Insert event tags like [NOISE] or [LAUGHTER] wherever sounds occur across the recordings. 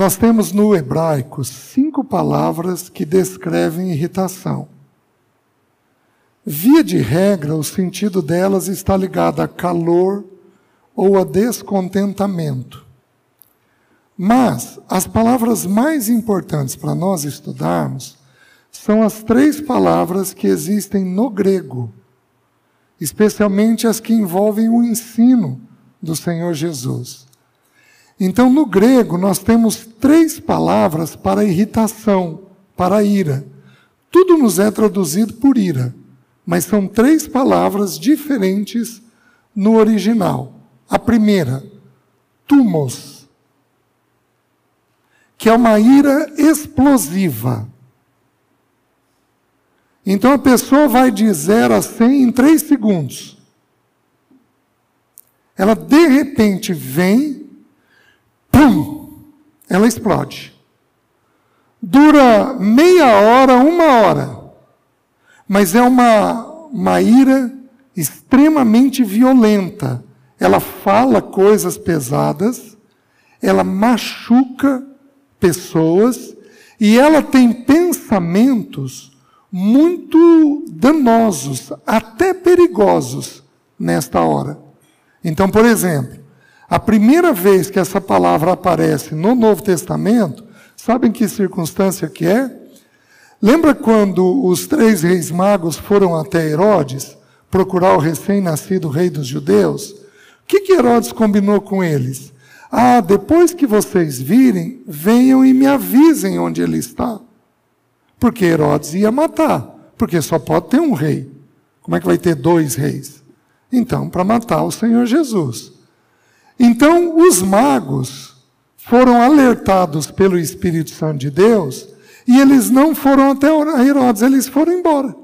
Nós temos no hebraico cinco palavras que descrevem irritação. Via de regra, o sentido delas está ligado a calor ou a descontentamento. Mas as palavras mais importantes para nós estudarmos são as três palavras que existem no grego, especialmente as que envolvem o ensino do Senhor Jesus. Então, no grego, nós temos três palavras para irritação, para ira. Tudo nos é traduzido por ira, mas são três palavras diferentes no original. A primeira, tumos, que é uma ira explosiva. Então a pessoa vai de 0 a 100 em 3 segundos. Ela de repente vem, pum, ela explode. Dura meia hora, uma hora. Mas é uma, uma ira extremamente violenta. Ela fala coisas pesadas, ela machuca pessoas e ela tem pensamentos muito danosos, até perigosos nesta hora. Então, por exemplo, a primeira vez que essa palavra aparece no Novo Testamento, sabem que circunstância que é? Lembra quando os três reis magos foram até Herodes procurar o recém-nascido rei dos judeus? O que, que Herodes combinou com eles? Ah, depois que vocês virem, venham e me avisem onde ele está. Porque Herodes ia matar, porque só pode ter um rei. Como é que vai ter dois reis? Então, para matar o Senhor Jesus. Então, os magos foram alertados pelo Espírito Santo de Deus e eles não foram até Herodes, eles foram embora.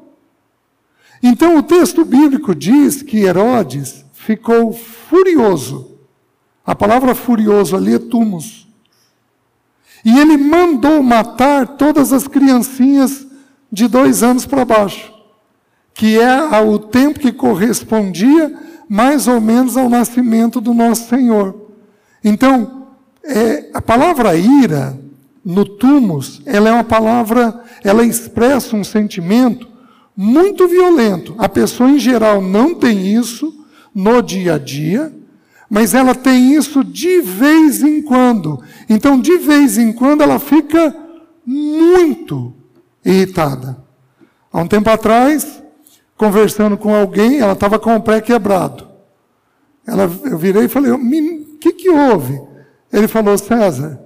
Então, o texto bíblico diz que Herodes ficou furioso. A palavra furioso ali é tumos. E ele mandou matar todas as criancinhas de dois anos para baixo, que é o tempo que correspondia mais ou menos ao nascimento do nosso Senhor. Então, é, a palavra ira, no tumus, ela é uma palavra, ela expressa um sentimento muito violento. A pessoa, em geral, não tem isso no dia a dia, mas ela tem isso de vez em quando. Então, de vez em quando, ela fica muito irritada. Há um tempo atrás, conversando com alguém, ela estava com o pé quebrado. Ela, eu virei e falei: O que, que houve? Ele falou: César,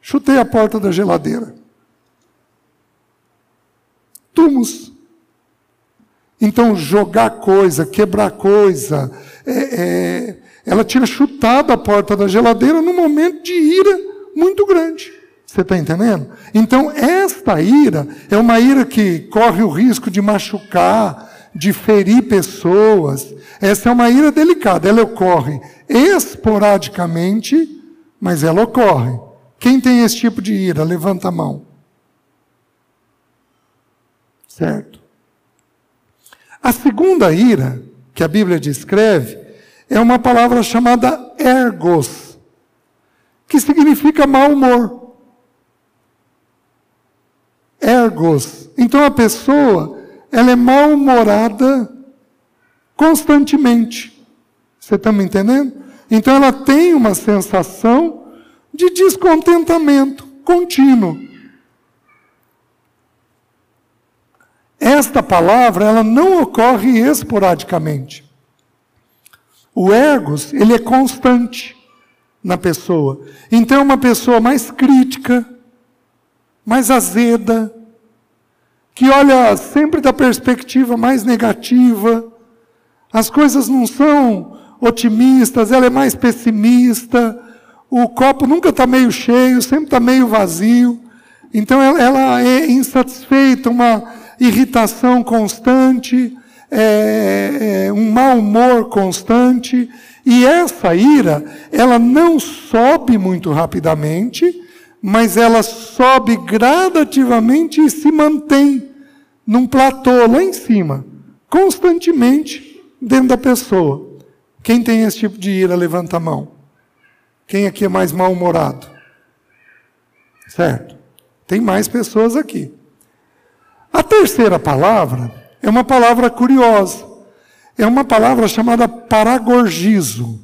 chutei a porta da geladeira. Tumos. Então, jogar coisa, quebrar coisa, é, é, ela tinha chutado a porta da geladeira num momento de ira muito grande. Você está entendendo? Então, esta ira é uma ira que corre o risco de machucar, de ferir pessoas. Essa é uma ira delicada. Ela ocorre esporadicamente, mas ela ocorre. Quem tem esse tipo de ira? Levanta a mão. Certo? A segunda ira que a Bíblia descreve é uma palavra chamada ergos, que significa mau humor. Ergos. Então a pessoa, ela é mal-humorada constantemente. Você está me entendendo? Então ela tem uma sensação de descontentamento contínuo. Esta palavra, ela não ocorre esporadicamente. O ergos, ele é constante na pessoa. Então é uma pessoa mais crítica, mais azeda, que olha sempre da perspectiva mais negativa. As coisas não são otimistas, ela é mais pessimista. O copo nunca está meio cheio, sempre está meio vazio. Então ela, é insatisfeita, uma irritação constante é, é, um mau humor constante. E essa ira, ela não sobe muito rapidamente, mas ela sobe gradativamente e se mantém num platô lá em cima, constantemente dentro da pessoa. Quem tem esse tipo de ira, levanta a mão. Quem aqui é mais mal-humorado? Certo? Tem mais pessoas aqui. A terceira palavra é uma palavra curiosa. É uma palavra chamada paragorgizo.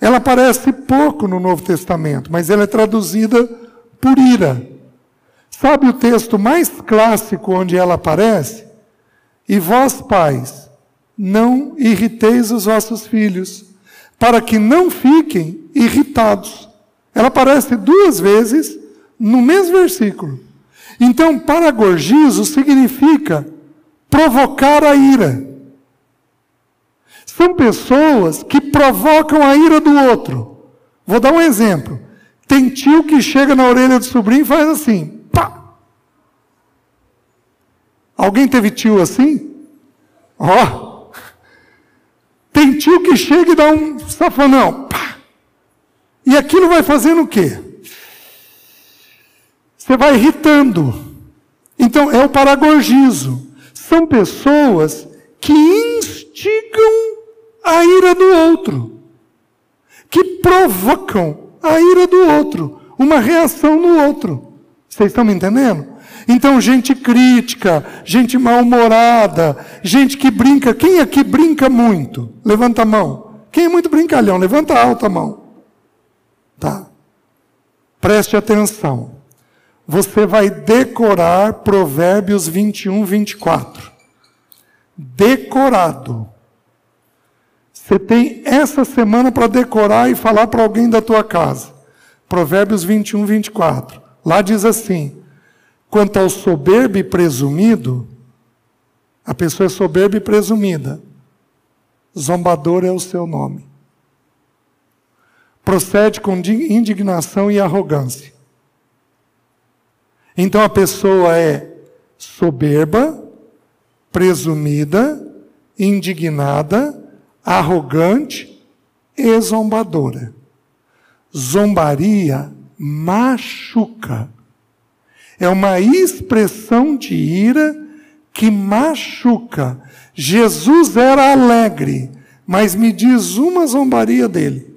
Ela aparece pouco no Novo Testamento, mas ela é traduzida por ira. Sabe o texto mais clássico onde ela aparece? E vós, pais, não irriteis os vossos filhos, para que não fiquem irritados. Ela aparece duas vezes no mesmo versículo. Então, paragorgizo significa provocar a ira. São pessoas que provocam a ira do outro. Vou dar um exemplo. Tem tio que chega na orelha do sobrinho e faz assim, pá. Alguém teve tio assim? Ó. Oh. Tem tio que chega e dá um safanão, pá. E aquilo vai fazendo o quê? Você vai irritando. Então, é o paragorgizo. São pessoas que instigam a ira do outro, que provocam a ira do outro, uma reação no outro. Vocês estão me entendendo? Então, gente crítica, gente mal-humorada, gente que brinca. Quem aqui brinca muito? Levanta a mão. Quem é muito brincalhão? Levanta alta a mão. Tá. Preste atenção. Você vai decorar Provérbios 21, 24. Decorado. Você tem essa semana para decorar e falar para alguém da tua casa. Provérbios 21, 24. Lá diz assim: quanto ao soberbo e presumido, a pessoa é soberba e presumida. Zombador é o seu nome. Procede com indignação e arrogância. Então a pessoa é soberba, presumida, indignada, arrogante e zombadora. Zombaria machuca. É uma expressão de ira que machuca. Jesus era alegre, mas me diz uma zombaria dele.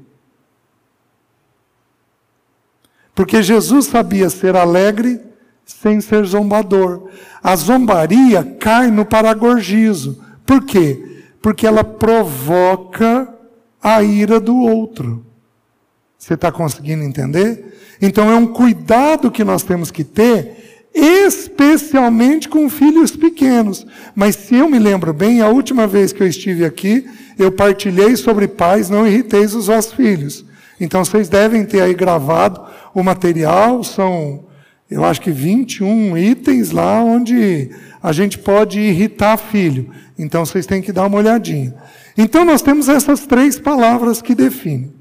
Porque Jesus sabia ser alegre sem ser zombador. A zombaria cai no paragorgizo. Por quê? Porque ela provoca a ira do outro. Você está conseguindo entender? Então é um cuidado que nós temos que ter, especialmente com filhos pequenos. Mas se eu me lembro bem, a última vez que eu estive aqui, eu partilhei sobre pais, não irriteis os vossos filhos. Então vocês devem ter aí gravado o material, são, eu acho que 21 itens lá onde a gente pode irritar filho. Então vocês têm que dar uma olhadinha. Então nós temos essas três palavras que definem.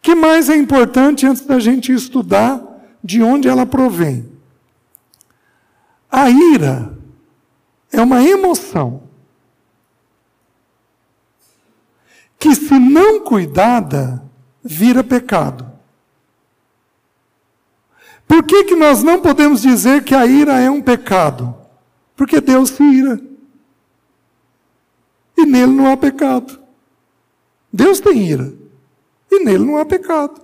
que mais é importante antes da gente estudar de onde ela provém? A ira é uma emoção que, se não cuidada, vira pecado. Por que, que nós não podemos dizer que a ira é um pecado? Porque Deus se ira e nele não há pecado. Deus tem ira e nele não há pecado.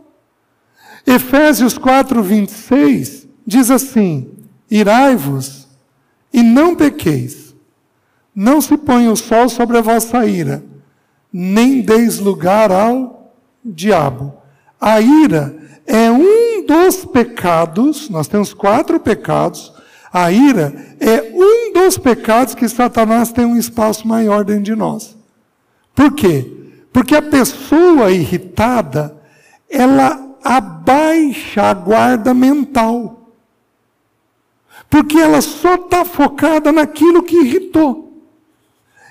Efésios 4, 26 diz assim: Irai-vos e não pequeis, não se ponha o sol sobre a vossa ira, nem deis lugar ao diabo. A ira é um dos pecados, nós temos quatro pecados, a ira é um dos pecados que Satanás tem um espaço maior dentro de nós. Por quê? Porque a pessoa irritada, ela abaixa a guarda mental. Porque ela só está focada naquilo que irritou.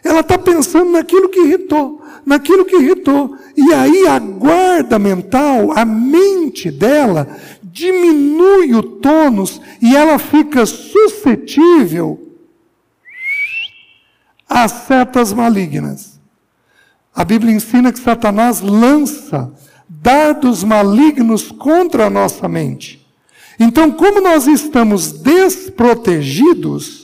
Ela está pensando naquilo que irritou, naquilo que irritou. E aí a guarda mental, a mente dela, diminui o tônus e ela fica suscetível a setas malignas. A Bíblia ensina que Satanás lança dardos malignos contra a nossa mente. Então, como nós estamos desprotegidos,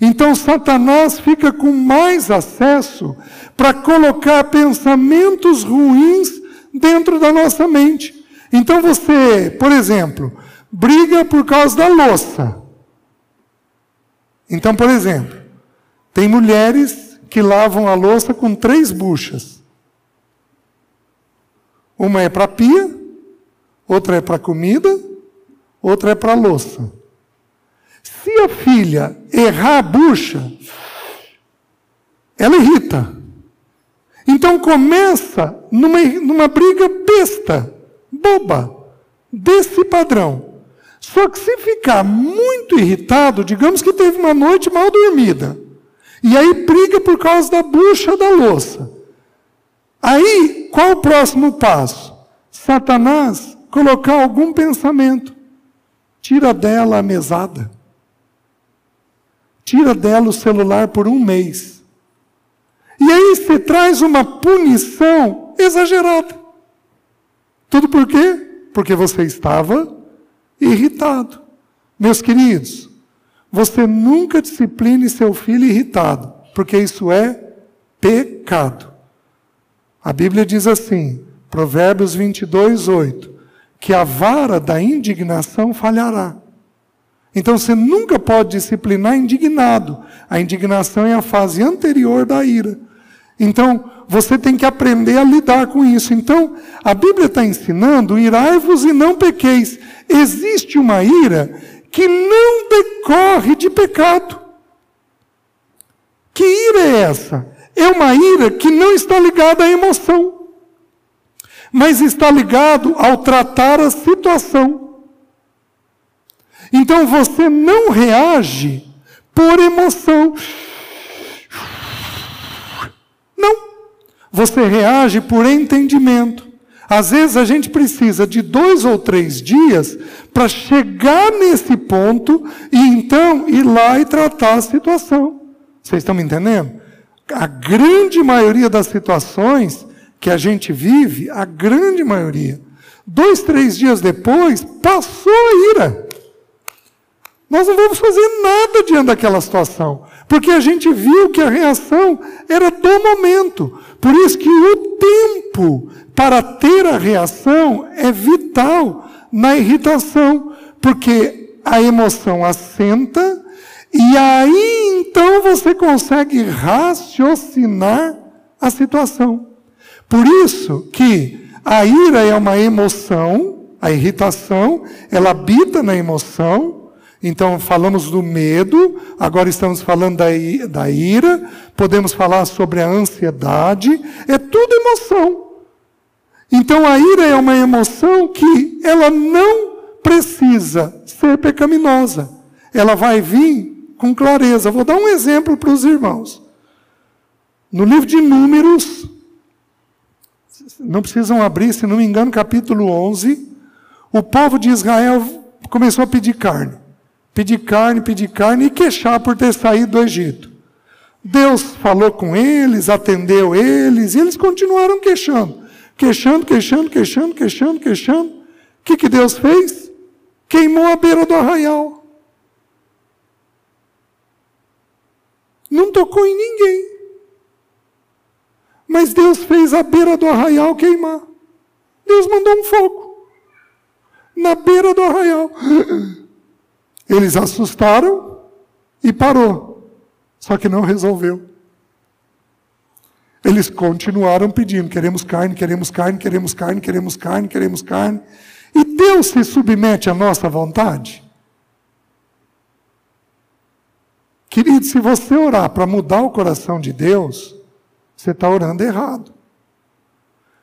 então Satanás fica com mais acesso para colocar pensamentos ruins dentro da nossa mente. Então você, por exemplo, briga por causa da louça. Então, por exemplo, tem mulheres que lavam a louça com três buchas. Uma é para pia, outra é para comida, outra é para louça. Se a filha errar a bucha, ela irrita. Então começa numa, numa briga besta, boba, desse padrão. Só que se ficar muito irritado, digamos que teve uma noite mal dormida, e aí briga por causa da bucha da louça. Aí, qual o próximo passo? Satanás colocar algum pensamento. Tira dela a mesada. Tira dela o celular por um mês. E aí você traz uma punição exagerada. Tudo por quê? Porque você estava irritado. Meus queridos, você nunca discipline seu filho irritado, porque isso é pecado. A Bíblia diz assim, Provérbios 22, 8, que a vara da indignação falhará. Então você nunca pode disciplinar indignado. A indignação é a fase anterior da ira. Então, você tem que aprender a lidar com isso. Então, a Bíblia está ensinando: irai-vos e não pequeis. Existe uma ira que não decorre de pecado. Que ira é essa? É uma ira que não está ligada à emoção, mas está ligado ao tratar a situação. Então você não reage por emoção. Não. Você reage por entendimento. Às vezes a gente precisa de dois ou três dias para chegar nesse ponto e então ir lá e tratar a situação. Vocês estão me entendendo? A grande maioria das situações que a gente vive, a grande maioria, dois, três dias depois, passou a ira. Nós não vamos fazer nada diante daquela situação, porque a gente viu que a reação era do momento. Por isso que o tempo para ter a reação é vital na irritação, porque a emoção assenta e aí então você consegue raciocinar a situação. Por isso que a ira é uma emoção, a irritação, ela habita na emoção, então, falamos do medo, agora estamos falando da, da ira, podemos falar sobre a ansiedade, é tudo emoção. Então, a ira é uma emoção que ela não precisa ser pecaminosa, ela vai vir com clareza. Vou dar um exemplo para os irmãos. No livro de Números, não precisam abrir, se não me engano, capítulo 11, o povo de Israel começou a pedir carne pedir carne, pedir carne e queixar por ter saído do Egito. Deus falou com eles, atendeu eles, e eles continuaram queixando. Queixando, queixando, queixando, queixando, queixando. O que, que Deus fez? Queimou a beira do arraial. Não tocou em ninguém. Mas Deus fez a beira do arraial queimar. Deus mandou um fogo. Na beira do arraial. Eles assustaram e parou. Só que não resolveu. Eles continuaram pedindo: queremos carne, queremos carne, queremos carne, queremos carne, queremos carne. E Deus se submete à nossa vontade? Querido, se você orar para mudar o coração de Deus, você está orando errado.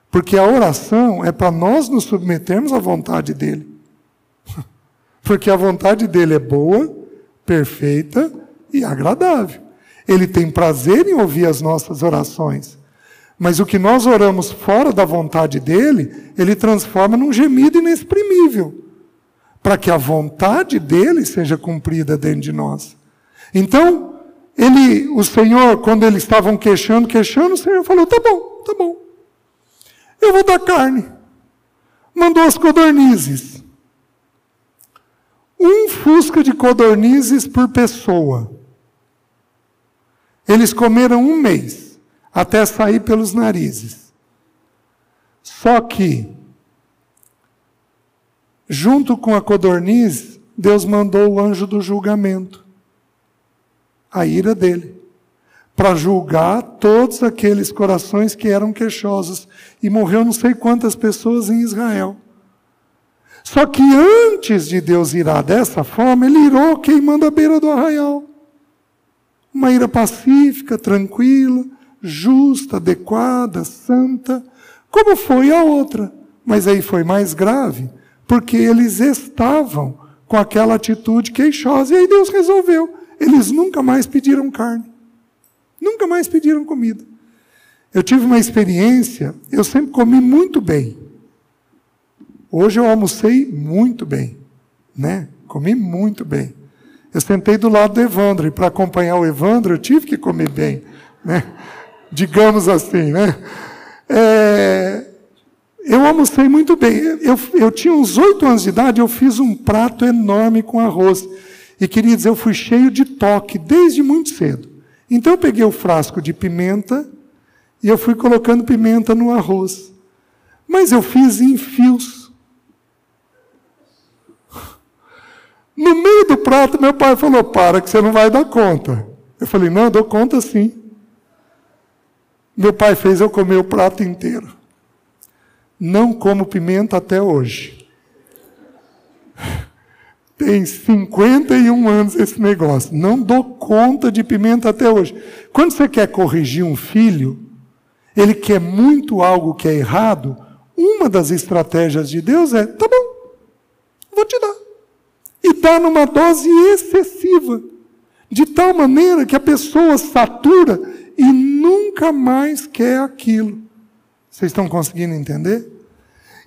Porque a oração é para nós nos submetermos à vontade dEle. [LAUGHS] Porque a vontade dele é boa, perfeita e agradável. Ele tem prazer em ouvir as nossas orações. Mas o que nós oramos fora da vontade dele, ele transforma num gemido inexprimível, para que a vontade dele seja cumprida dentro de nós. Então, ele, o Senhor, quando eles estavam queixando, queixando, o Senhor falou: tá bom, tá bom. Eu vou dar carne. Mandou as codornizes um fusca de codornizes por pessoa. Eles comeram um mês, até sair pelos narizes. Só que junto com a codorniz, Deus mandou o anjo do julgamento, a ira dele, para julgar todos aqueles corações que eram queixosos. E morreu não sei quantas pessoas em Israel. Só que antes de Deus irar dessa forma, ele irou queimando a beira do arraial. Uma ira pacífica, tranquila, justa, adequada, santa, como foi a outra. Mas aí foi mais grave, porque eles estavam com aquela atitude queixosa. E aí Deus resolveu. Eles nunca mais pediram carne. Nunca mais pediram comida. Eu tive uma experiência, eu sempre comi muito bem. Hoje eu almocei muito bem, né? Comi muito bem. Eu sentei do lado do Evandro, e para acompanhar o Evandro eu tive que comer bem, né? Digamos assim, né? É, eu almocei muito bem. Eu, eu tinha uns oito anos de idade, eu fiz um prato enorme com arroz. E queria dizer, eu fui cheio de toque desde muito cedo. Então eu peguei o frasco de pimenta e eu fui colocando pimenta no arroz. Mas eu fiz em fios. No meio do prato, meu pai falou: Para, que você não vai dar conta. Eu falei: Não, eu dou conta sim. Meu pai fez eu comer o prato inteiro. Não como pimenta até hoje. [LAUGHS] Tem 51 anos esse negócio. Não dou conta de pimenta até hoje. Quando você quer corrigir um filho, ele quer muito algo que é errado, uma das estratégias de Deus é: tá bom, vou te dar. E dá numa dose excessiva, de tal maneira que a pessoa satura e nunca mais quer aquilo. Vocês estão conseguindo entender?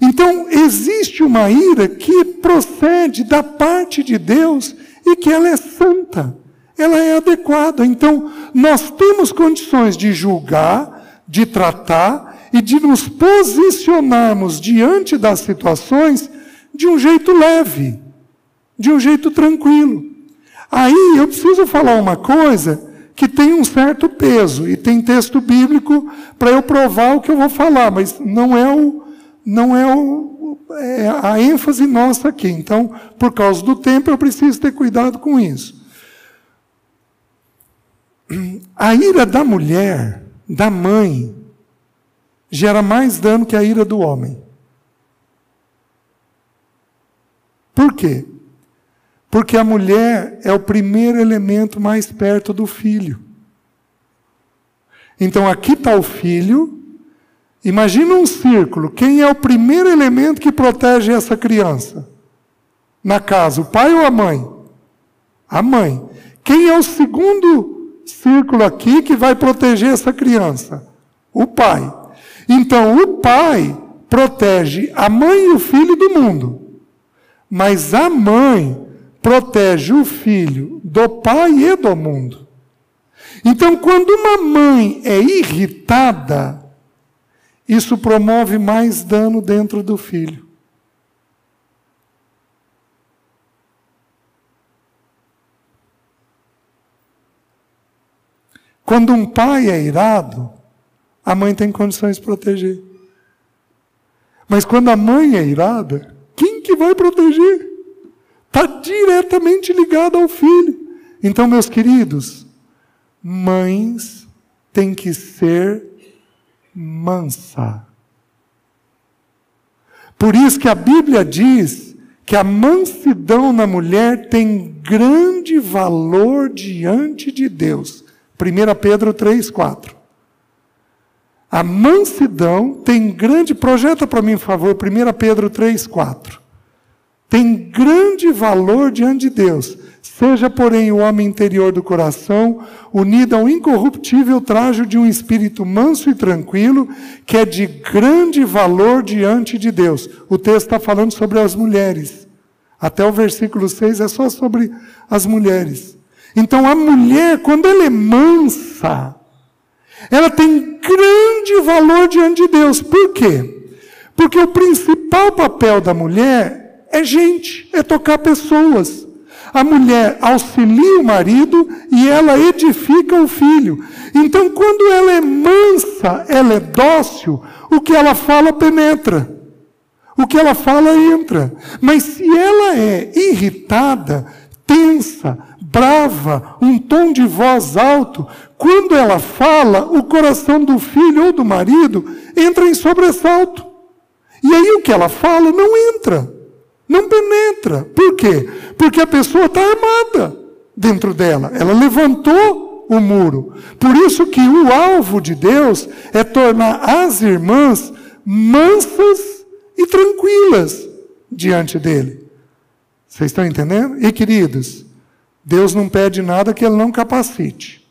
Então, existe uma ira que procede da parte de Deus e que ela é santa, ela é adequada. Então, nós temos condições de julgar, de tratar e de nos posicionarmos diante das situações de um jeito leve, de um jeito tranquilo. Aí eu preciso falar uma coisa que tem um certo peso e tem texto bíblico para eu provar o que eu vou falar, mas não é o não é, o, é a ênfase nossa aqui. Então, por causa do tempo, eu preciso ter cuidado com isso. A ira da mulher, da mãe, gera mais dano que a ira do homem. Por quê? Porque a mulher é o primeiro elemento mais perto do filho. Então aqui está o filho, Imagina um círculo. Quem é o primeiro elemento que protege essa criança? Na casa, o pai ou a mãe? A mãe. Quem é o segundo círculo aqui que vai proteger essa criança? O pai. Então, o pai protege a mãe e o filho do mundo. Mas a mãe protege o filho do pai e do mundo. Então, quando uma mãe é irritada, isso promove mais dano dentro do filho. Quando um pai é irado, a mãe tem condições de proteger. Mas quando a mãe é irada, quem que vai proteger? Está diretamente ligado ao filho. Então, meus queridos, mães têm que ser mansa. Por isso que a Bíblia diz que a mansidão na mulher tem grande valor diante de Deus. 1 Pedro 3, 4. A mansidão tem grande, projeta para mim, por favor, 1 Pedro 3, 4. Tem grande valor diante de Deus. Seja, porém, o homem interior do coração unido ao incorruptível trajo de um espírito manso e tranquilo, que é de grande valor diante de Deus. O texto está falando sobre as mulheres. Até o versículo 6 é só sobre as mulheres. Então, a mulher, quando ela é mansa, ela tem grande valor diante de Deus. Por quê? Porque o principal papel da mulher é gente, é tocar pessoas. A mulher auxilia o marido e ela edifica o filho. Então, quando ela é mansa, ela é dócil, o que ela fala penetra. O que ela fala entra. Mas se ela é irritada, tensa, brava, um tom de voz alto, quando ela fala, o coração do filho ou do marido entra em sobressalto. E aí o que ela fala não entra, não penetra. Por quê? Porque a pessoa está armada dentro dela. Ela levantou o muro. Por isso que o alvo de Deus é tornar as irmãs mansas e tranquilas diante dele. Vocês estão entendendo? E queridos, Deus não pede nada que ele não capacite.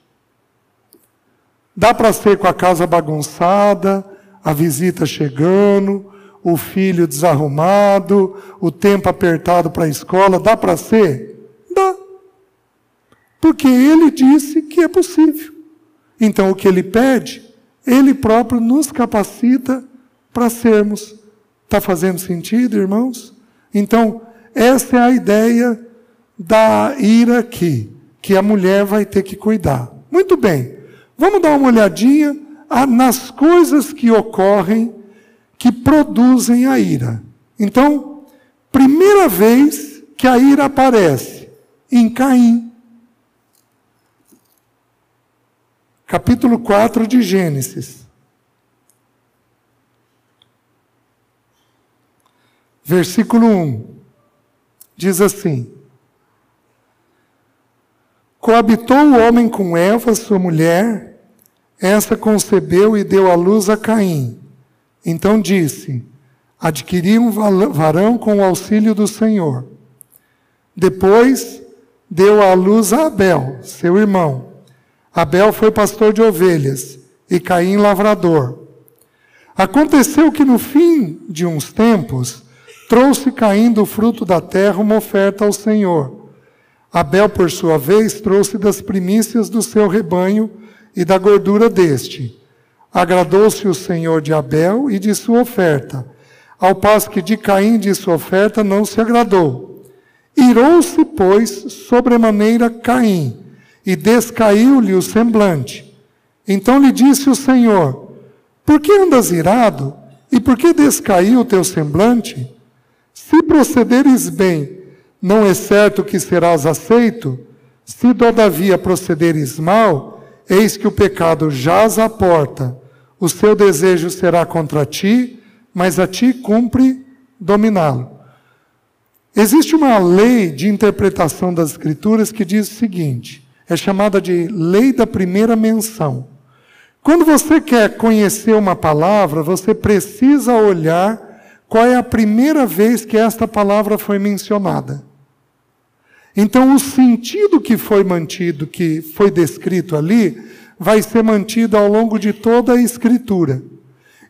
Dá para ser com a casa bagunçada, a visita chegando, o filho desarrumado, o tempo apertado para a escola, dá para ser? Dá. Porque ele disse que é possível. Então o que ele pede, ele próprio nos capacita para sermos. Está fazendo sentido, irmãos? Então, essa é a ideia da ira aqui, que a mulher vai ter que cuidar. Muito bem, vamos dar uma olhadinha nas coisas que ocorrem que produzem a ira. Então, primeira vez que a ira aparece em Caim. Capítulo 4 de Gênesis. Versículo 1. Diz assim: Coabitou o homem com Eva, sua mulher, essa concebeu e deu à luz a Caim. Então disse: Adquiri um varão com o auxílio do Senhor. Depois deu à luz a Abel, seu irmão. Abel foi pastor de ovelhas e Caim lavrador. Aconteceu que no fim de uns tempos, trouxe Caim do fruto da terra uma oferta ao Senhor. Abel, por sua vez, trouxe das primícias do seu rebanho e da gordura deste. Agradou-se o Senhor de Abel e de sua oferta, ao passo que de Caim de sua oferta não se agradou. Irou-se, pois, sobremaneira Caim, e descaiu-lhe o semblante. Então lhe disse o Senhor: Por que andas irado? E por que descaiu o teu semblante? Se procederes bem, não é certo que serás aceito? Se todavia procederes mal, eis que o pecado jaz à porta. O seu desejo será contra ti, mas a ti cumpre dominá-lo. Existe uma lei de interpretação das Escrituras que diz o seguinte: é chamada de lei da primeira menção. Quando você quer conhecer uma palavra, você precisa olhar qual é a primeira vez que esta palavra foi mencionada. Então, o sentido que foi mantido, que foi descrito ali, vai ser mantido ao longo de toda a Escritura.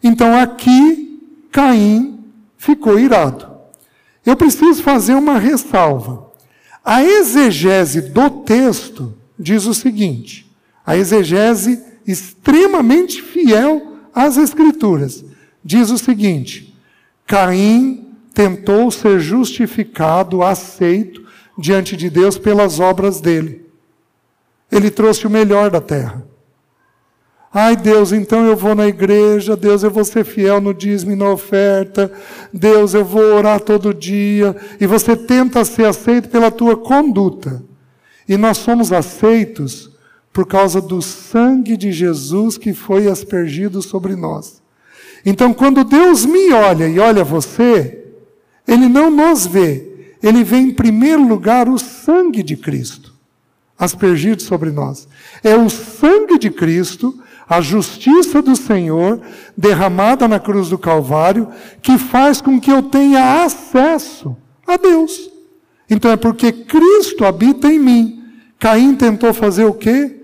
Então, aqui, Caim ficou irado. Eu preciso fazer uma ressalva. A exegese do texto diz o seguinte: a exegese extremamente fiel às Escrituras, diz o seguinte: Caim tentou ser justificado, aceito, diante de Deus pelas obras dele. Ele trouxe o melhor da terra. Ai, Deus, então eu vou na igreja, Deus, eu vou ser fiel no dízimo e na oferta, Deus, eu vou orar todo dia, e você tenta ser aceito pela tua conduta. E nós somos aceitos por causa do sangue de Jesus que foi aspergido sobre nós. Então, quando Deus me olha e olha você, Ele não nos vê, ele vê em primeiro lugar o sangue de Cristo aspergido sobre nós. É o sangue de Cristo, a justiça do Senhor, derramada na cruz do Calvário, que faz com que eu tenha acesso a Deus. Então é porque Cristo habita em mim. Caim tentou fazer o quê?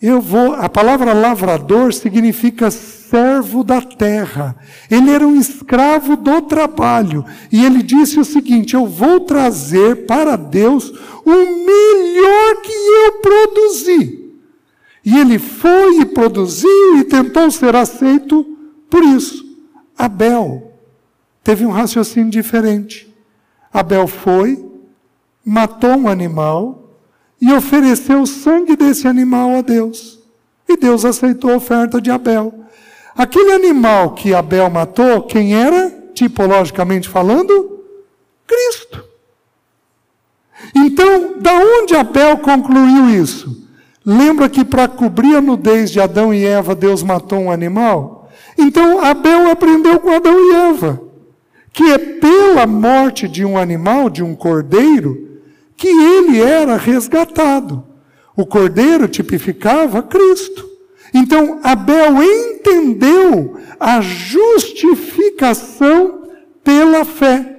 Eu vou. A palavra lavrador significa servo da terra. Ele era um escravo do trabalho. E ele disse o seguinte: Eu vou trazer para Deus o melhor que eu produzi. E ele foi e produziu e tentou ser aceito por isso. Abel teve um raciocínio diferente. Abel foi, matou um animal e ofereceu o sangue desse animal a Deus. E Deus aceitou a oferta de Abel. Aquele animal que Abel matou, quem era? tipologicamente falando? Cristo. Então, da onde Abel concluiu isso? Lembra que para cobrir a nudez de Adão e Eva, Deus matou um animal? Então, Abel aprendeu com Adão e Eva que é pela morte de um animal, de um cordeiro, que ele era resgatado. O cordeiro tipificava Cristo. Então, Abel entendeu a justificação pela fé.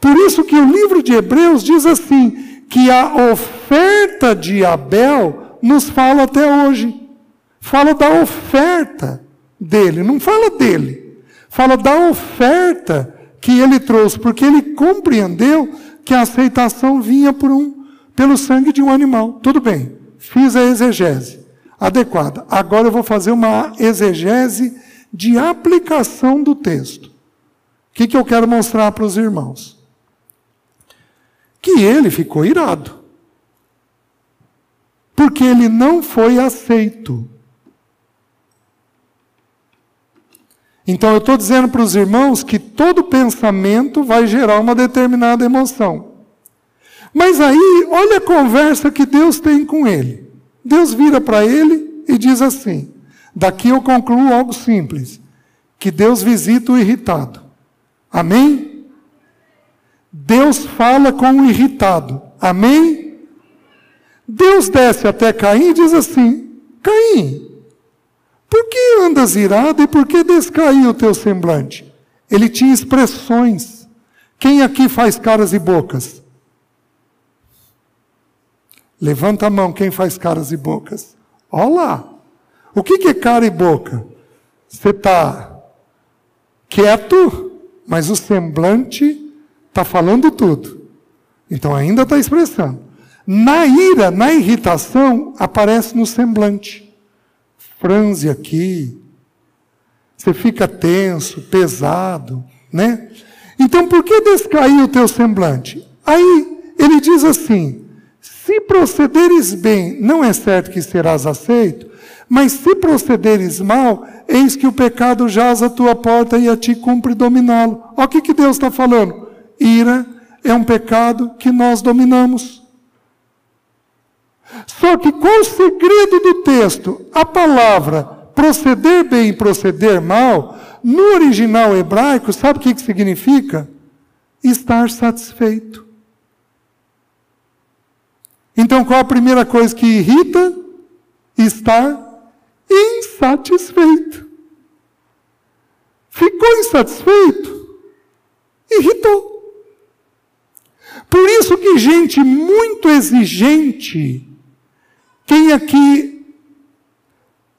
Por isso que o livro de Hebreus diz assim, que a oferta de Abel nos fala até hoje. Fala da oferta dele, não fala dele. Fala da oferta que ele trouxe, porque ele compreendeu que a aceitação vinha por um, pelo sangue de um animal. Tudo bem, fiz a exegese adequada. Agora eu vou fazer uma exegese de aplicação do texto. O que, que eu quero mostrar para os irmãos? que ele ficou irado. Porque ele não foi aceito. Então eu estou dizendo para os irmãos que todo pensamento vai gerar uma determinada emoção. Mas aí, olha a conversa que Deus tem com ele. Deus vira para ele e diz assim: daqui eu concluo algo simples, que Deus visita o irritado. Amém? Deus fala com o irritado. Amém? Deus desce até Caim e diz assim: Caim, por que andas irado e por que descaiu o teu semblante? Ele tinha expressões. Quem aqui faz caras e bocas? Levanta a mão, quem faz caras e bocas? Olá! O que é cara e boca? Você está quieto, mas o semblante Está falando tudo. Então ainda está expressando. Na ira, na irritação, aparece no semblante. Franze aqui. Você fica tenso, pesado, né? Então por que descaiu o teu semblante? Aí ele diz assim: se procederes bem, não é certo que serás aceito, mas se procederes mal, eis que o pecado jaz à tua porta e a ti cumpre dominá-lo. Olha o que, que Deus está falando. Ira é um pecado que nós dominamos. Só que qual o segredo do texto? A palavra proceder bem e proceder mal, no original hebraico, sabe o que, que significa? Estar satisfeito. Então, qual a primeira coisa que irrita? Estar insatisfeito. Ficou insatisfeito? Irritou. Por isso que gente muito exigente, quem aqui,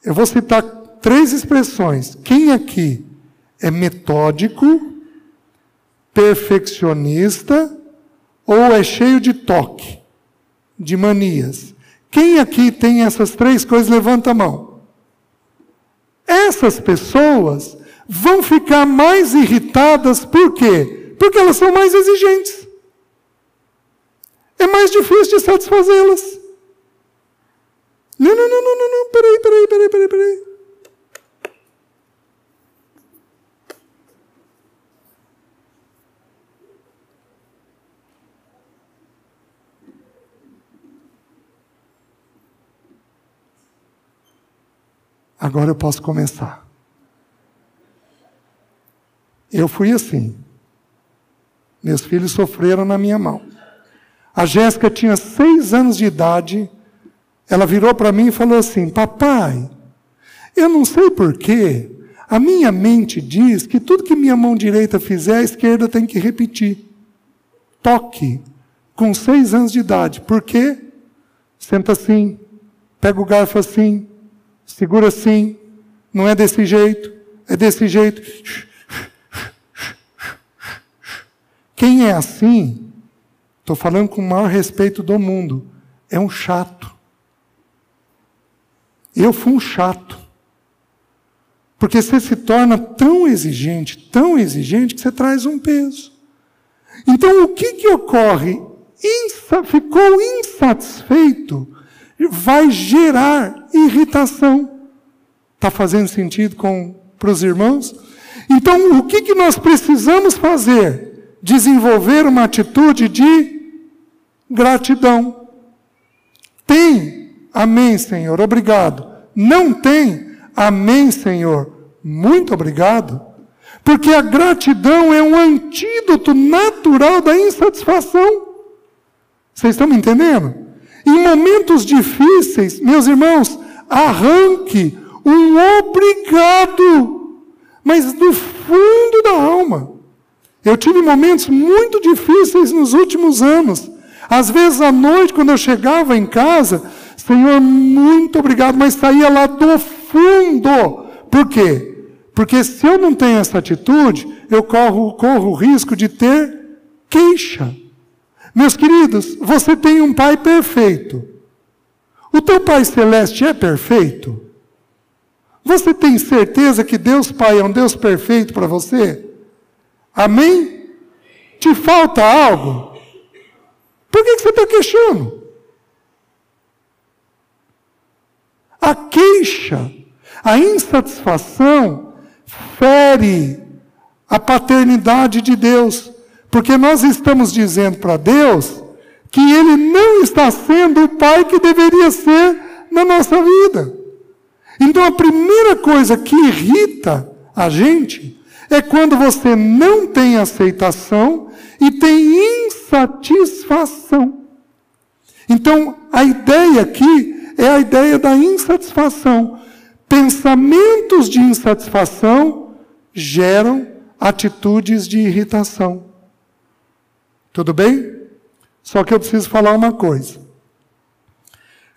eu vou citar três expressões. Quem aqui é metódico, perfeccionista ou é cheio de toque, de manias? Quem aqui tem essas três coisas, levanta a mão. Essas pessoas vão ficar mais irritadas, por quê? Porque elas são mais exigentes é mais difícil de satisfazê-las. Não, não, não, não, não, não, peraí, peraí, peraí, peraí, peraí. Agora eu posso começar. Eu fui assim. Meus filhos sofreram na minha mão. A Jéssica tinha seis anos de idade. Ela virou para mim e falou assim: Papai, eu não sei porquê, a minha mente diz que tudo que minha mão direita fizer, a esquerda tem que repetir. Toque, com seis anos de idade. Por quê? Senta assim, pega o garfo assim, segura assim, não é desse jeito, é desse jeito. Quem é assim, Estou falando com o maior respeito do mundo. É um chato. Eu fui um chato. Porque você se torna tão exigente, tão exigente, que você traz um peso. Então, o que, que ocorre? Insa ficou insatisfeito, vai gerar irritação. Está fazendo sentido para os irmãos? Então, o que, que nós precisamos fazer? Desenvolver uma atitude de gratidão. Tem, amém, Senhor, obrigado. Não tem, amém, Senhor, muito obrigado. Porque a gratidão é um antídoto natural da insatisfação. Vocês estão me entendendo? Em momentos difíceis, meus irmãos, arranque um obrigado, mas do fundo da alma. Eu tive momentos muito difíceis nos últimos anos. Às vezes à noite, quando eu chegava em casa, Senhor, muito obrigado, mas saía lá do fundo. Por quê? Porque se eu não tenho essa atitude, eu corro, corro o risco de ter queixa. Meus queridos, você tem um pai perfeito. O teu pai celeste é perfeito? Você tem certeza que Deus Pai é um Deus perfeito para você? Amém? Te falta algo? Por que você está queixando? A queixa, a insatisfação, fere a paternidade de Deus, porque nós estamos dizendo para Deus que Ele não está sendo o Pai que deveria ser na nossa vida. Então a primeira coisa que irrita a gente é quando você não tem aceitação e tem insatisfação. Então a ideia aqui é a ideia da insatisfação. Pensamentos de insatisfação geram atitudes de irritação. Tudo bem? Só que eu preciso falar uma coisa.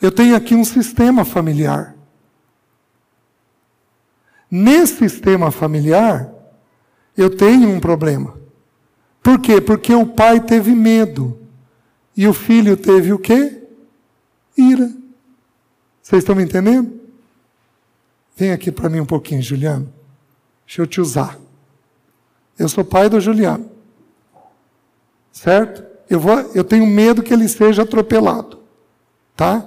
Eu tenho aqui um sistema familiar. Nesse sistema familiar, eu tenho um problema. Por quê? Porque o pai teve medo. E o filho teve o quê? Ira. Vocês estão me entendendo? Vem aqui para mim um pouquinho, Juliano. Deixa eu te usar. Eu sou pai do Juliano. Certo? Eu, vou, eu tenho medo que ele seja atropelado. Tá?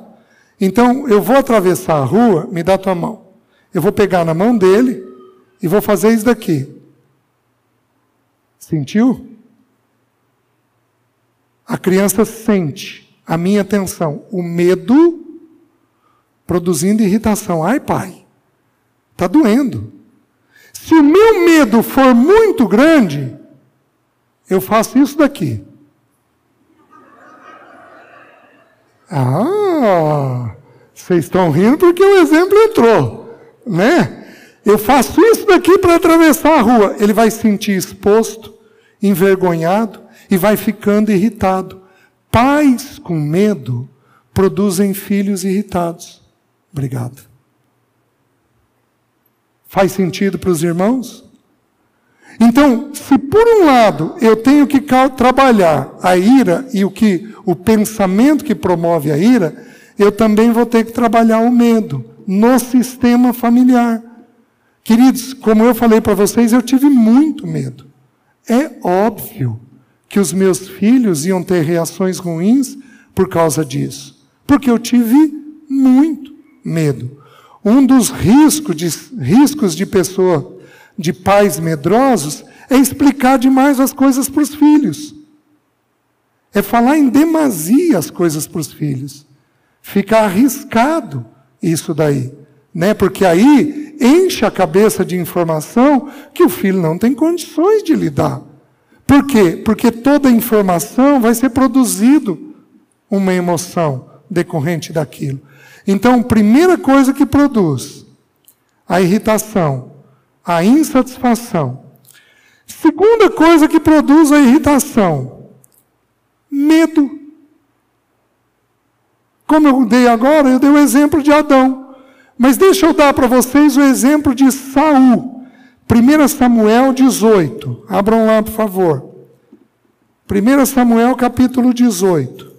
Então, eu vou atravessar a rua, me dá tua mão. Eu vou pegar na mão dele e vou fazer isso daqui. Sentiu? A criança sente a minha atenção, o medo produzindo irritação. Ai, pai, Está doendo. Se o meu medo for muito grande, eu faço isso daqui. Ah, vocês estão rindo porque o exemplo entrou, né? Eu faço isso daqui para atravessar a rua. Ele vai se sentir exposto, envergonhado e vai ficando irritado. Pais com medo produzem filhos irritados. Obrigado. Faz sentido para os irmãos? Então, se por um lado eu tenho que trabalhar a ira e o que o pensamento que promove a ira, eu também vou ter que trabalhar o medo no sistema familiar. Queridos, como eu falei para vocês, eu tive muito medo. É óbvio que os meus filhos iam ter reações ruins por causa disso, porque eu tive muito medo. Um dos riscos de, riscos de pessoa, de pais medrosos, é explicar demais as coisas para os filhos. É falar em demasia as coisas para os filhos. Fica arriscado isso daí. Né? Porque aí enche a cabeça de informação que o filho não tem condições de lidar. Por quê? Porque toda informação vai ser produzido uma emoção decorrente daquilo. Então, primeira coisa que produz a irritação, a insatisfação. Segunda coisa que produz a irritação, medo. Como eu dei agora, eu dei o exemplo de Adão. Mas deixa eu dar para vocês o exemplo de Saul. 1 Samuel 18. Abram lá, por favor. 1 Samuel capítulo 18.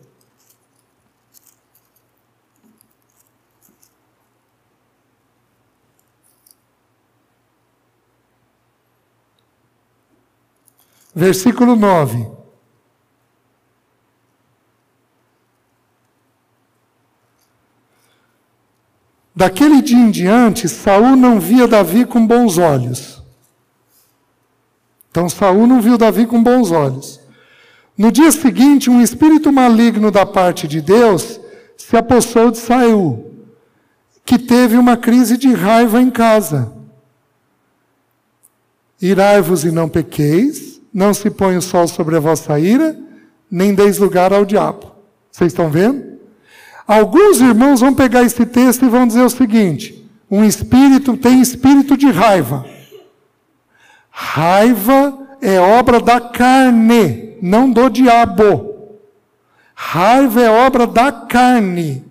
Versículo 9. Daquele dia em diante, Saul não via Davi com bons olhos. Então Saul não viu Davi com bons olhos. No dia seguinte, um espírito maligno da parte de Deus se apossou de Saul, que teve uma crise de raiva em casa. Irai-vos e não pequeis, não se põe o sol sobre a vossa ira, nem deis lugar ao diabo. Vocês estão vendo? Alguns irmãos vão pegar esse texto e vão dizer o seguinte: um espírito tem espírito de raiva. Raiva é obra da carne, não do diabo. Raiva é obra da carne.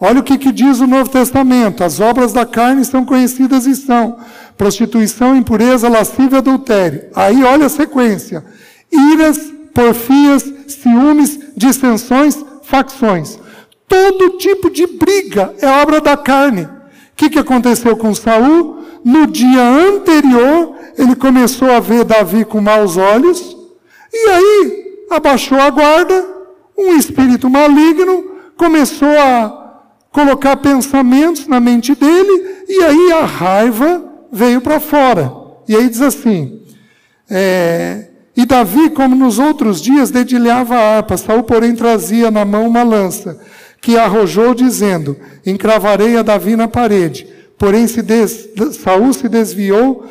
Olha o que, que, diz o Novo Testamento: as obras da carne são conhecidas e são prostituição, impureza, lascívia, adultério. Aí olha a sequência: iras, porfias, ciúmes, dissensões, facções. Todo tipo de briga é obra da carne. O que, que aconteceu com Saul? No dia anterior, ele começou a ver Davi com maus olhos, e aí abaixou a guarda, um espírito maligno começou a colocar pensamentos na mente dele, e aí a raiva veio para fora. E aí diz assim: é, e Davi, como nos outros dias, dedilhava a harpa, Saul, porém, trazia na mão uma lança que arrojou, dizendo: Encravarei a Davi na parede. Porém, se des... Saul se desviou,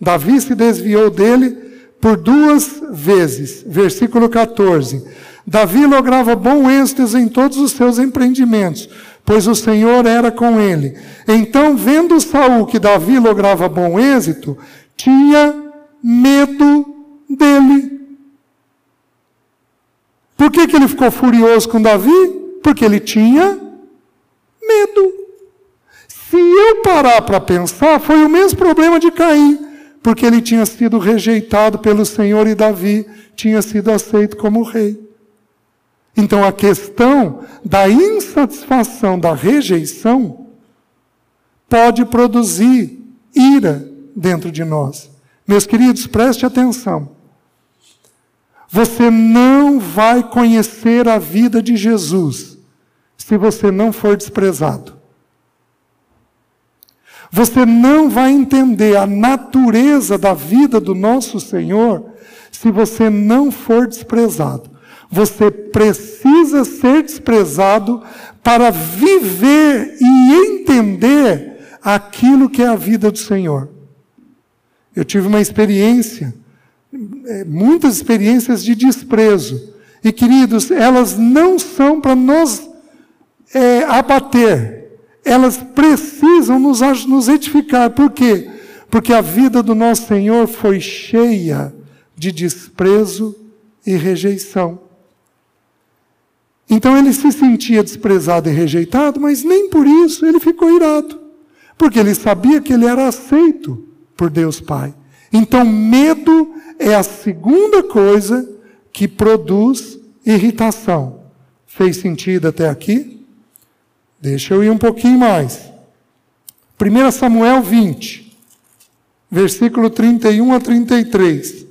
Davi se desviou dele por duas vezes. Versículo 14. Davi lograva bom êxito em todos os seus empreendimentos, pois o Senhor era com ele. Então, vendo Saul que Davi lograva bom êxito, tinha medo dele. Por que, que ele ficou furioso com Davi? Porque ele tinha medo. Se eu parar para pensar, foi o mesmo problema de Caim, porque ele tinha sido rejeitado pelo Senhor e Davi tinha sido aceito como rei. Então a questão da insatisfação, da rejeição, pode produzir ira dentro de nós. Meus queridos, preste atenção. Você não vai conhecer a vida de Jesus se você não for desprezado. Você não vai entender a natureza da vida do nosso Senhor se você não for desprezado. Você precisa ser desprezado para viver e entender aquilo que é a vida do Senhor. Eu tive uma experiência, é, muitas experiências de desprezo. E queridos, elas não são para nos é, abater, elas precisam nos, nos edificar. Por quê? Porque a vida do nosso Senhor foi cheia de desprezo e rejeição. Então ele se sentia desprezado e rejeitado, mas nem por isso ele ficou irado, porque ele sabia que ele era aceito por Deus Pai. Então, medo é a segunda coisa que produz irritação. Fez sentido até aqui? Deixa eu ir um pouquinho mais. 1 Samuel 20, versículo 31 a 33.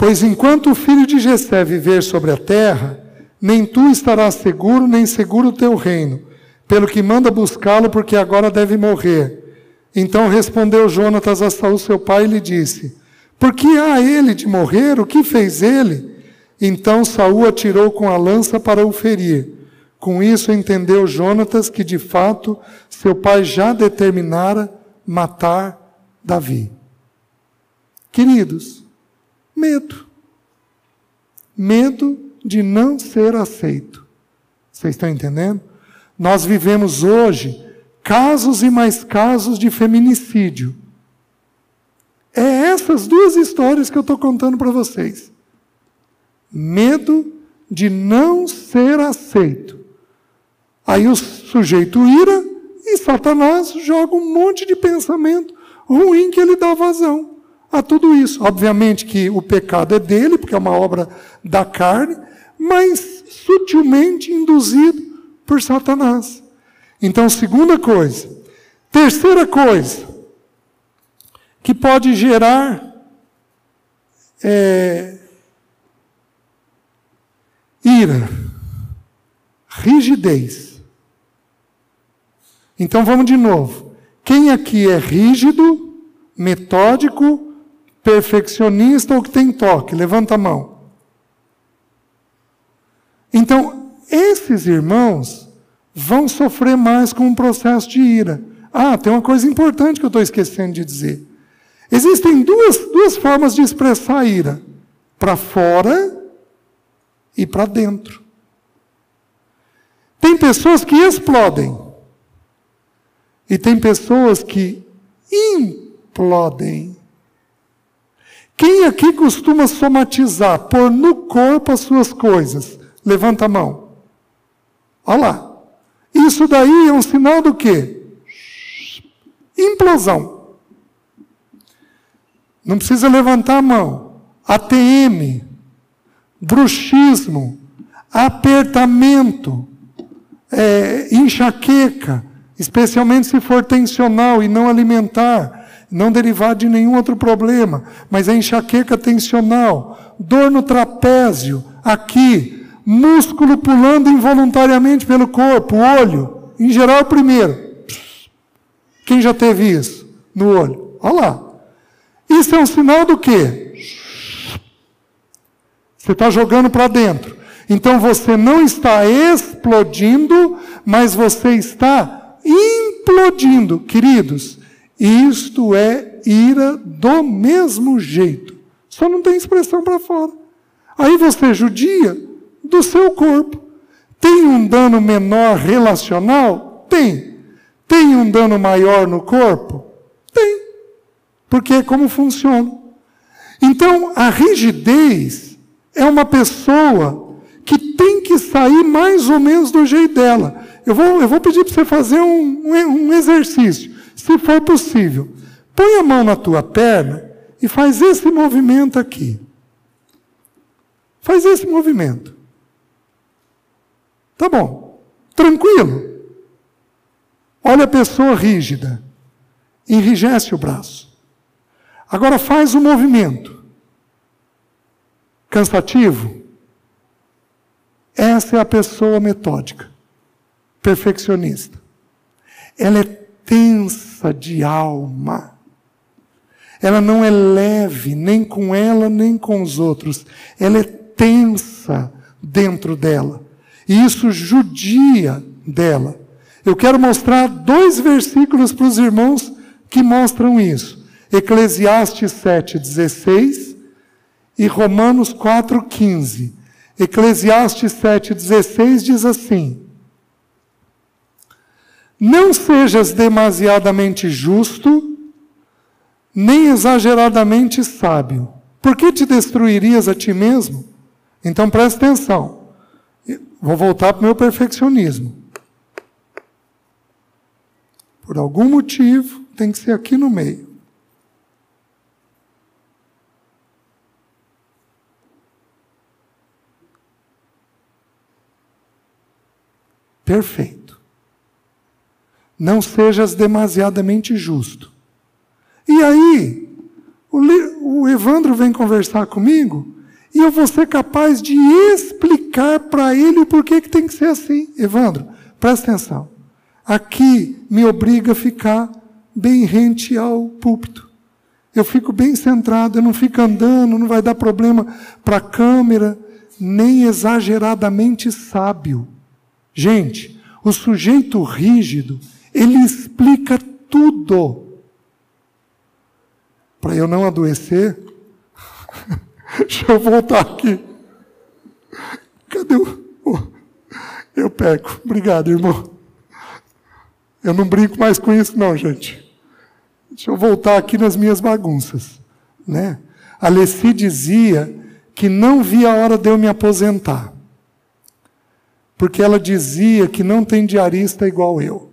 Pois enquanto o filho de Jessé viver sobre a terra, nem tu estarás seguro, nem seguro o teu reino, pelo que manda buscá-lo, porque agora deve morrer. Então respondeu Jonatas a Saul, seu pai, e lhe disse: Por que há ele de morrer? O que fez ele? Então Saul atirou com a lança para o ferir. Com isso entendeu Jonatas que de fato seu pai já determinara matar Davi. Queridos, medo. Medo de não ser aceito. Vocês estão entendendo? Nós vivemos hoje casos e mais casos de feminicídio. É essas duas histórias que eu estou contando para vocês. Medo de não ser aceito. Aí o sujeito ira e Satanás joga um monte de pensamento ruim que ele dá vazão a tudo isso. Obviamente que o pecado é dele, porque é uma obra da carne, mas sutilmente induzido por Satanás. Então, segunda coisa. Terceira coisa, que pode gerar é, ira, rigidez. Então vamos de novo. Quem aqui é rígido, metódico, perfeccionista ou que tem toque? Levanta a mão. Então, esses irmãos vão sofrer mais com um processo de ira. Ah, tem uma coisa importante que eu estou esquecendo de dizer. Existem duas, duas formas de expressar a ira: para fora e para dentro. Tem pessoas que explodem, e tem pessoas que implodem. Quem aqui costuma somatizar, pôr no corpo as suas coisas? Levanta a mão. Olha lá. Isso daí é um sinal do quê? Implosão. Não precisa levantar a mão. ATM, bruxismo, apertamento, é, enxaqueca, especialmente se for tensional e não alimentar, não derivar de nenhum outro problema, mas a enxaqueca tensional, dor no trapézio, aqui, músculo pulando involuntariamente pelo corpo, olho, em geral primeiro. Quem já teve isso no olho? Olha lá. Isso é um sinal do quê? Você está jogando para dentro. Então você não está explodindo, mas você está implodindo. Queridos, isto é ira do mesmo jeito. Só não tem expressão para fora. Aí você judia do seu corpo. Tem um dano menor relacional? Tem. Tem um dano maior no corpo? Tem. Porque é como funciona. Então, a rigidez é uma pessoa que tem que sair mais ou menos do jeito dela. Eu vou, eu vou pedir para você fazer um, um exercício, se for possível. Põe a mão na tua perna e faz esse movimento aqui. Faz esse movimento. Tá bom. Tranquilo. Olha a pessoa rígida. Enrijece o braço. Agora faz o movimento. Cansativo? Essa é a pessoa metódica, perfeccionista. Ela é tensa de alma. Ela não é leve, nem com ela, nem com os outros. Ela é tensa dentro dela. E isso judia dela. Eu quero mostrar dois versículos para os irmãos que mostram isso. Eclesiastes 7,16 e Romanos 4,15. Eclesiastes 7,16 diz assim: Não sejas demasiadamente justo, nem exageradamente sábio. Por que te destruirias a ti mesmo? Então preste atenção. Vou voltar para o meu perfeccionismo. Por algum motivo, tem que ser aqui no meio. perfeito. Não sejas demasiadamente justo. E aí, o, Evandro vem conversar comigo e eu vou ser capaz de explicar para ele por que tem que ser assim. Evandro, presta atenção. Aqui me obriga a ficar bem rente ao púlpito. Eu fico bem centrado, eu não fico andando, não vai dar problema para a câmera, nem exageradamente sábio. Gente, o sujeito rígido, ele explica tudo. Para eu não adoecer, [LAUGHS] deixa eu voltar aqui. Cadê o. Eu pego. Obrigado, irmão. Eu não brinco mais com isso, não, gente. Deixa eu voltar aqui nas minhas bagunças. Né? Alessi dizia que não via a hora de eu me aposentar porque ela dizia que não tem diarista igual eu.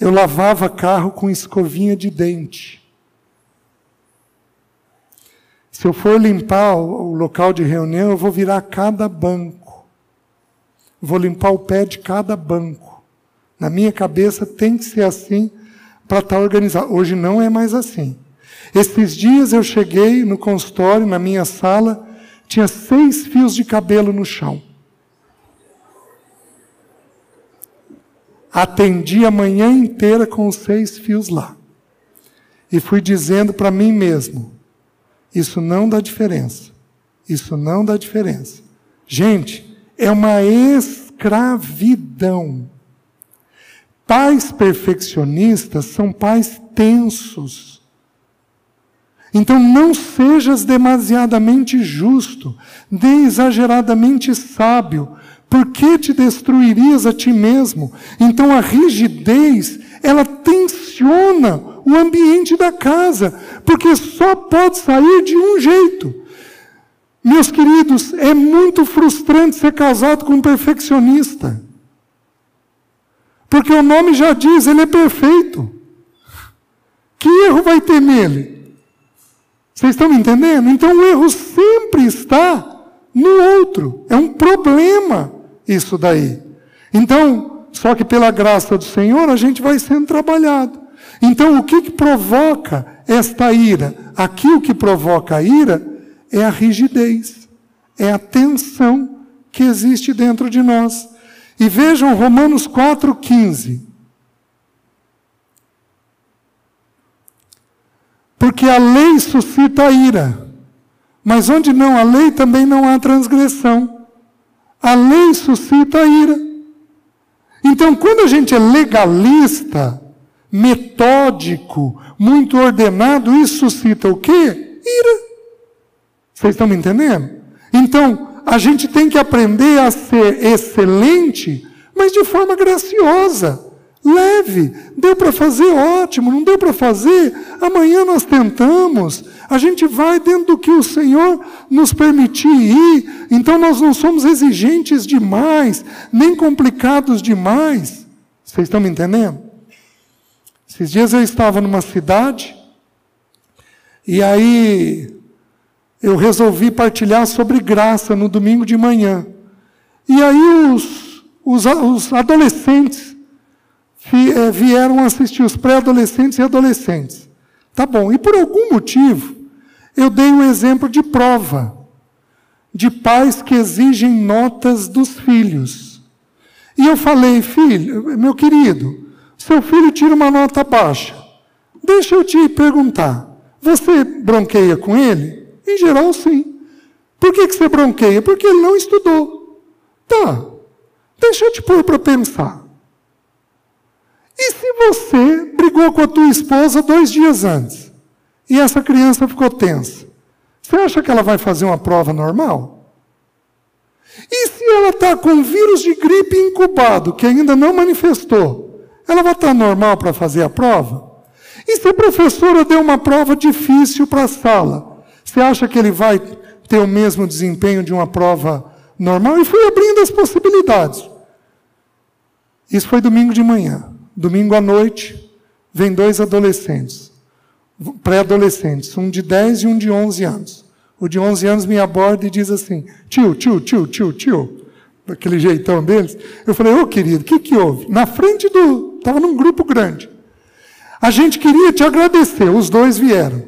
Eu lavava carro com escovinha de dente. Se eu for limpar o local de reunião, eu vou virar cada banco. Vou limpar o pé de cada banco. Na minha cabeça tem que ser assim para estar tá organizado. Hoje não é mais assim. Esses dias eu cheguei no consultório, na minha sala, tinha seis fios de cabelo no chão. Atendi a manhã inteira com os seis fios lá. E fui dizendo para mim mesmo: isso não dá diferença. Isso não dá diferença. Gente, é uma escravidão. Pais perfeccionistas são pais tensos. Então não sejas demasiadamente justo, nem exageradamente sábio, por que te destruirias a ti mesmo? Então a rigidez, ela tensiona o ambiente da casa, porque só pode sair de um jeito. Meus queridos, é muito frustrante ser casado com um perfeccionista. Porque o nome já diz, ele é perfeito. Que erro vai ter nele? Vocês estão me entendendo? Então o erro sempre está no outro. É um problema isso daí. Então, só que pela graça do Senhor a gente vai sendo trabalhado. Então, o que, que provoca esta ira? Aqui o que provoca a ira é a rigidez, é a tensão que existe dentro de nós. E vejam Romanos 4,15. Porque a lei suscita a ira, mas onde não há lei também não há transgressão. A lei suscita ira. Então, quando a gente é legalista, metódico, muito ordenado, isso suscita o quê? Ira. Vocês estão me entendendo? Então, a gente tem que aprender a ser excelente, mas de forma graciosa. Leve, deu para fazer, ótimo, não deu para fazer, amanhã nós tentamos, a gente vai dentro do que o Senhor nos permitir ir, então nós não somos exigentes demais, nem complicados demais. Vocês estão me entendendo? Esses dias eu estava numa cidade, e aí eu resolvi partilhar sobre graça no domingo de manhã. E aí os, os, os adolescentes, vieram assistir os pré-adolescentes e adolescentes. Tá bom, e por algum motivo, eu dei um exemplo de prova, de pais que exigem notas dos filhos. E eu falei, filho, meu querido, seu filho tira uma nota baixa. Deixa eu te perguntar, você bronqueia com ele? Em geral, sim. Por que, que você bronqueia? Porque ele não estudou. Tá, deixa eu te pôr para pensar. E se você brigou com a tua esposa dois dias antes e essa criança ficou tensa? Você acha que ela vai fazer uma prova normal? E se ela está com vírus de gripe incubado, que ainda não manifestou, ela vai estar tá normal para fazer a prova? E se a professora deu uma prova difícil para a sala, você acha que ele vai ter o mesmo desempenho de uma prova normal? E fui abrindo as possibilidades. Isso foi domingo de manhã. Domingo à noite, vem dois adolescentes, pré-adolescentes, um de 10 e um de 11 anos. O de 11 anos me aborda e diz assim: tio, tio, tio, tio, tio, daquele jeitão deles. Eu falei: ô oh, querido, o que, que houve? Na frente do. Estava num grupo grande. A gente queria te agradecer, os dois vieram.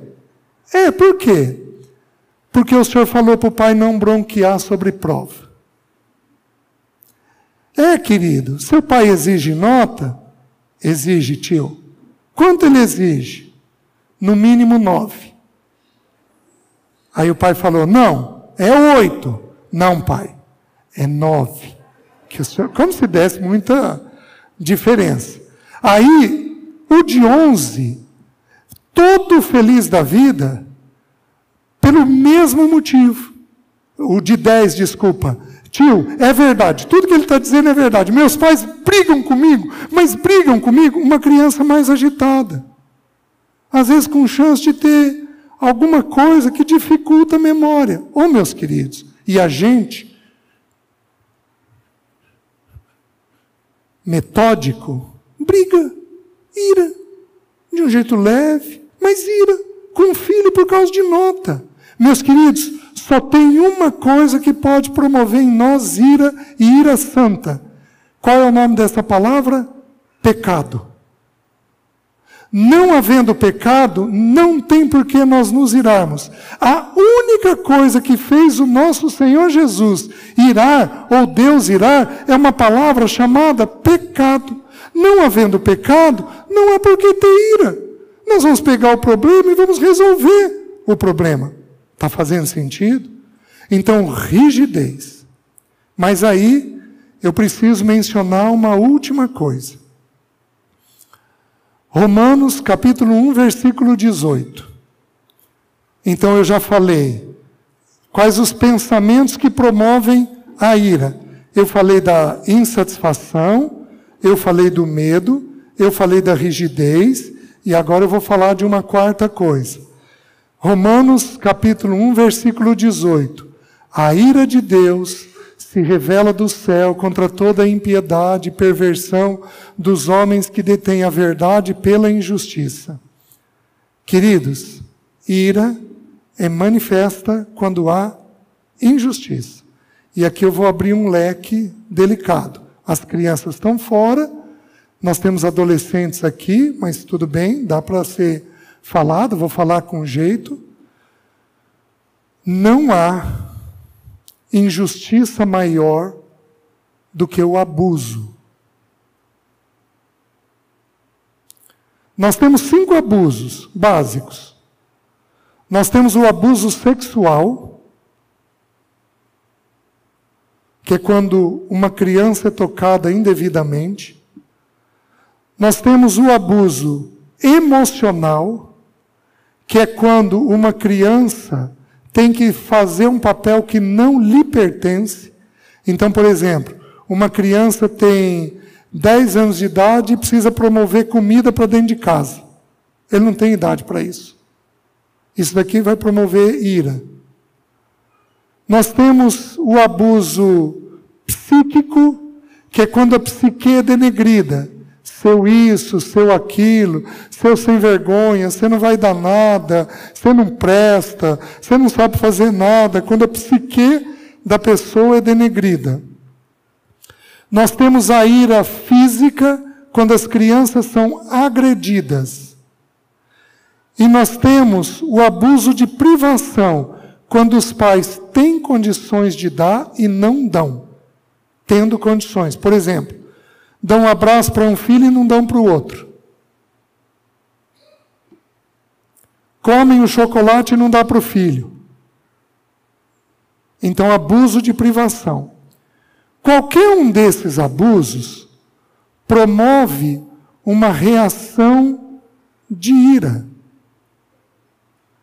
É, por quê? Porque o senhor falou para o pai não bronquear sobre prova. É, querido, seu pai exige nota, Exige, tio. Quanto ele exige? No mínimo nove. Aí o pai falou: Não, é oito. Não, pai, é nove. Que o senhor, como se desse muita diferença. Aí, o de onze, todo feliz da vida, pelo mesmo motivo. O de dez, desculpa, Tio, é verdade, tudo que ele está dizendo é verdade. Meus pais brigam comigo, mas brigam comigo uma criança mais agitada. Às vezes com chance de ter alguma coisa que dificulta a memória. Ô oh, meus queridos, e a gente, metódico, briga, ira, de um jeito leve, mas ira, com o filho por causa de nota. Meus queridos, só tem uma coisa que pode promover em nós ira e ira santa. Qual é o nome dessa palavra? Pecado. Não havendo pecado, não tem por que nós nos irarmos. A única coisa que fez o nosso Senhor Jesus irar, ou Deus irar, é uma palavra chamada pecado. Não havendo pecado, não há por que ter ira. Nós vamos pegar o problema e vamos resolver o problema. Está fazendo sentido? Então, rigidez. Mas aí, eu preciso mencionar uma última coisa. Romanos capítulo 1, versículo 18. Então eu já falei quais os pensamentos que promovem a ira. Eu falei da insatisfação, eu falei do medo, eu falei da rigidez, e agora eu vou falar de uma quarta coisa. Romanos capítulo 1, versículo 18. A ira de Deus se revela do céu contra toda a impiedade e perversão dos homens que detêm a verdade pela injustiça. Queridos, ira é manifesta quando há injustiça. E aqui eu vou abrir um leque delicado. As crianças estão fora, nós temos adolescentes aqui, mas tudo bem, dá para ser falado, vou falar com jeito. Não há injustiça maior do que o abuso. Nós temos cinco abusos básicos. Nós temos o abuso sexual, que é quando uma criança é tocada indevidamente. Nós temos o abuso emocional, que é quando uma criança tem que fazer um papel que não lhe pertence. Então, por exemplo, uma criança tem 10 anos de idade e precisa promover comida para dentro de casa. Ele não tem idade para isso. Isso daqui vai promover ira. Nós temos o abuso psíquico, que é quando a psique é denegrida seu isso, seu aquilo, seu sem vergonha, você não vai dar nada, você não presta, você não sabe fazer nada, quando a psique da pessoa é denegrida. Nós temos a ira física quando as crianças são agredidas. E nós temos o abuso de privação quando os pais têm condições de dar e não dão, tendo condições. Por exemplo, dão um abraço para um filho e não dão para o outro. Comem o chocolate e não dá para o filho. Então, abuso de privação. Qualquer um desses abusos promove uma reação de ira.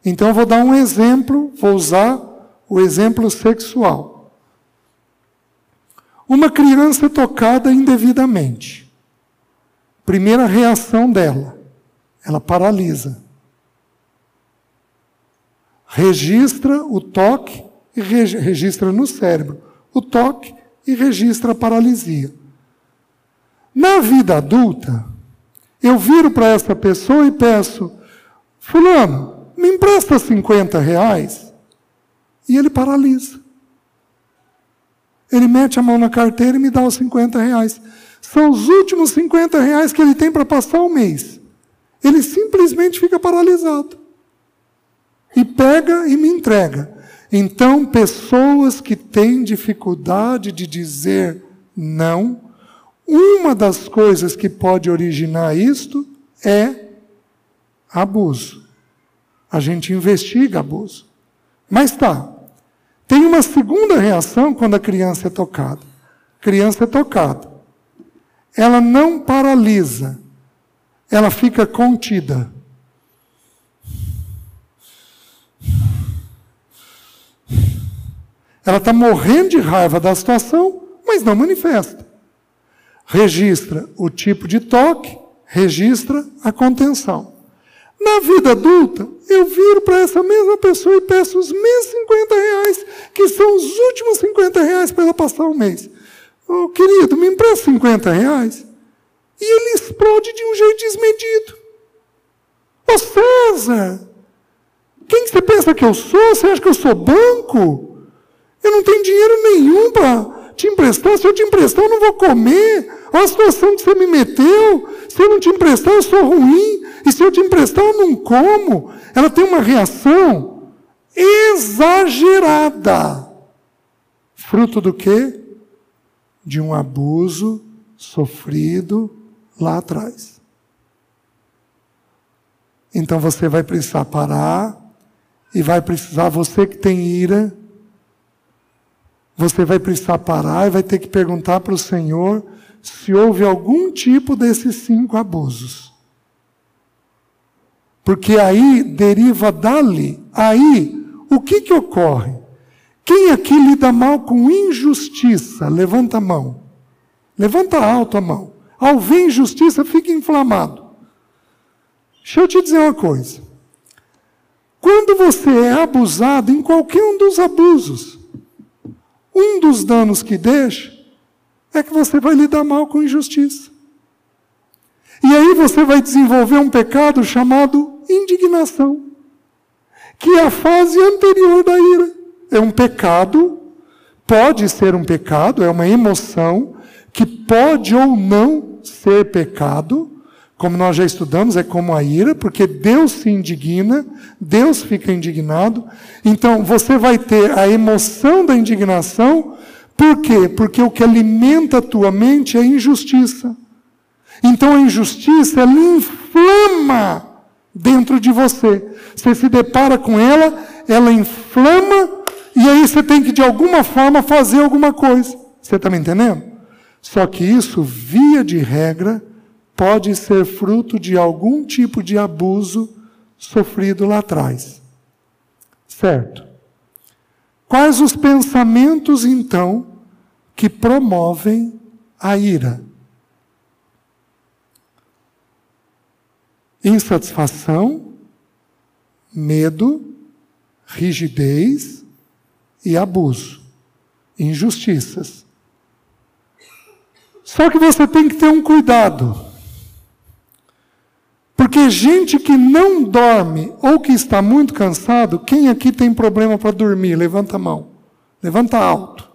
Então, vou dar um exemplo, vou usar o exemplo sexual. Uma criança tocada indevidamente. Primeira reação dela, ela paralisa. Registra o toque e registra no cérebro o toque e registra a paralisia. Na vida adulta, eu viro para essa pessoa e peço: Fulano, me empresta 50 reais? E ele paralisa. Ele mete a mão na carteira e me dá os 50 reais. São os últimos 50 reais que ele tem para passar o mês. Ele simplesmente fica paralisado. E pega e me entrega. Então, pessoas que têm dificuldade de dizer não, uma das coisas que pode originar isto é abuso. A gente investiga abuso. Mas tá, tem uma segunda reação quando a criança é tocada. Criança é tocada. Ela não paralisa, ela fica contida. Ela está morrendo de raiva da situação, mas não manifesta. Registra o tipo de toque, registra a contenção. Na vida adulta, eu viro para essa mesma pessoa e peço os mesmos 50 reais, que são os últimos 50 reais para ela passar o mês. Oh, querido, me empresta 50 reais. E ele explode de um jeito desmedido. Ô oh, César, quem você pensa que eu sou? Você acha que eu sou banco? Eu não tenho dinheiro nenhum para te emprestar. Se eu te emprestar, eu não vou comer. Olha a situação que você me meteu. Se eu não te emprestar, eu sou ruim. E se eu te emprestar, eu não como. Ela tem uma reação exagerada. Fruto do quê? De um abuso sofrido lá atrás. Então você vai precisar parar e vai precisar, você que tem ira, você vai precisar parar e vai ter que perguntar para o Senhor se houve algum tipo desses cinco abusos. Porque aí deriva dali, aí, o que que ocorre? Quem aqui lida mal com injustiça? Levanta a mão. Levanta alto a mão. Ao ver injustiça, fica inflamado. Deixa eu te dizer uma coisa. Quando você é abusado em qualquer um dos abusos, um dos danos que deixa é que você vai lidar mal com injustiça. E aí você vai desenvolver um pecado chamado indignação, que é a fase anterior da ira. É um pecado, pode ser um pecado, é uma emoção que pode ou não ser pecado, como nós já estudamos, é como a ira, porque Deus se indigna, Deus fica indignado. Então você vai ter a emoção da indignação, por quê? Porque o que alimenta a tua mente é a injustiça. Então a injustiça ela inflama dentro de você. Você se depara com ela, ela inflama, e aí você tem que de alguma forma fazer alguma coisa. Você está me entendendo? Só que isso, via de regra, pode ser fruto de algum tipo de abuso sofrido lá atrás. Certo? Quais os pensamentos, então, que promovem a ira? Insatisfação, medo, rigidez e abuso, injustiças. Só que você tem que ter um cuidado. Porque gente que não dorme ou que está muito cansado, quem aqui tem problema para dormir? Levanta a mão. Levanta alto.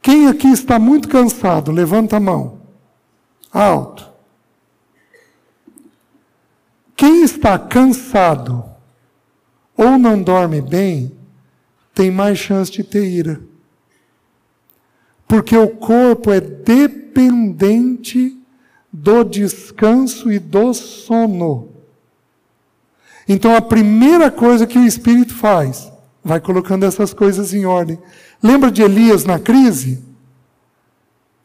Quem aqui está muito cansado? Levanta a mão. Alto. Quem está cansado ou não dorme bem, tem mais chance de ter ira. Porque o corpo é dependente do descanso e do sono. Então a primeira coisa que o Espírito faz, vai colocando essas coisas em ordem. Lembra de Elias na crise?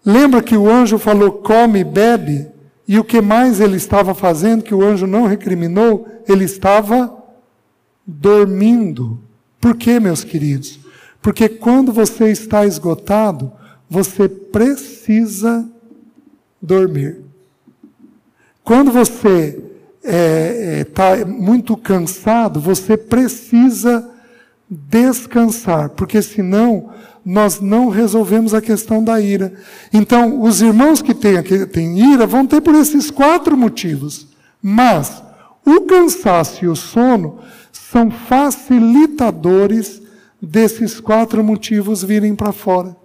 Lembra que o anjo falou: come e bebe? E o que mais ele estava fazendo, que o anjo não recriminou? Ele estava dormindo. Por quê, meus queridos? Porque quando você está esgotado, você precisa dormir. Quando você está é, é, tá muito cansado, você precisa descansar, porque senão nós não resolvemos a questão da ira. Então, os irmãos que têm, que têm ira vão ter por esses quatro motivos. Mas o cansaço e o sono são facilitadores desses quatro motivos virem para fora.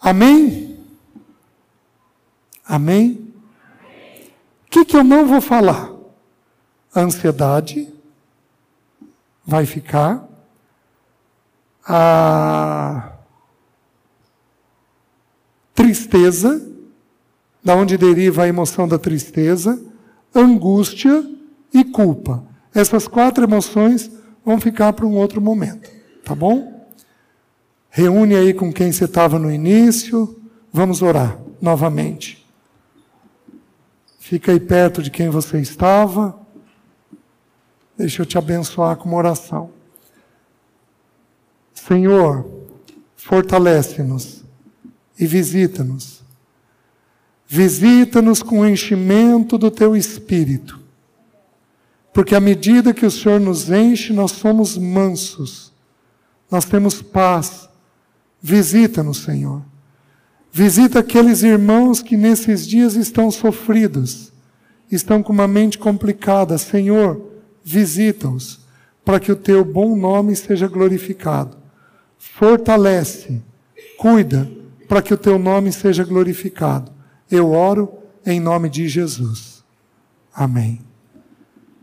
Amém? Amém? Que, que eu não vou falar? A ansiedade vai ficar, a tristeza, da onde deriva a emoção da tristeza, angústia e culpa. Essas quatro emoções vão ficar para um outro momento, tá bom? Reúne aí com quem você estava no início, vamos orar novamente. Fica aí perto de quem você estava. Deixa eu te abençoar com uma oração. Senhor, fortalece-nos e visita-nos. Visita-nos com o enchimento do teu espírito. Porque à medida que o Senhor nos enche, nós somos mansos. Nós temos paz. Visita-nos, Senhor. Visita aqueles irmãos que nesses dias estão sofridos, estão com uma mente complicada. Senhor, visita-os, para que o teu bom nome seja glorificado. Fortalece, cuida, para que o teu nome seja glorificado. Eu oro em nome de Jesus. Amém.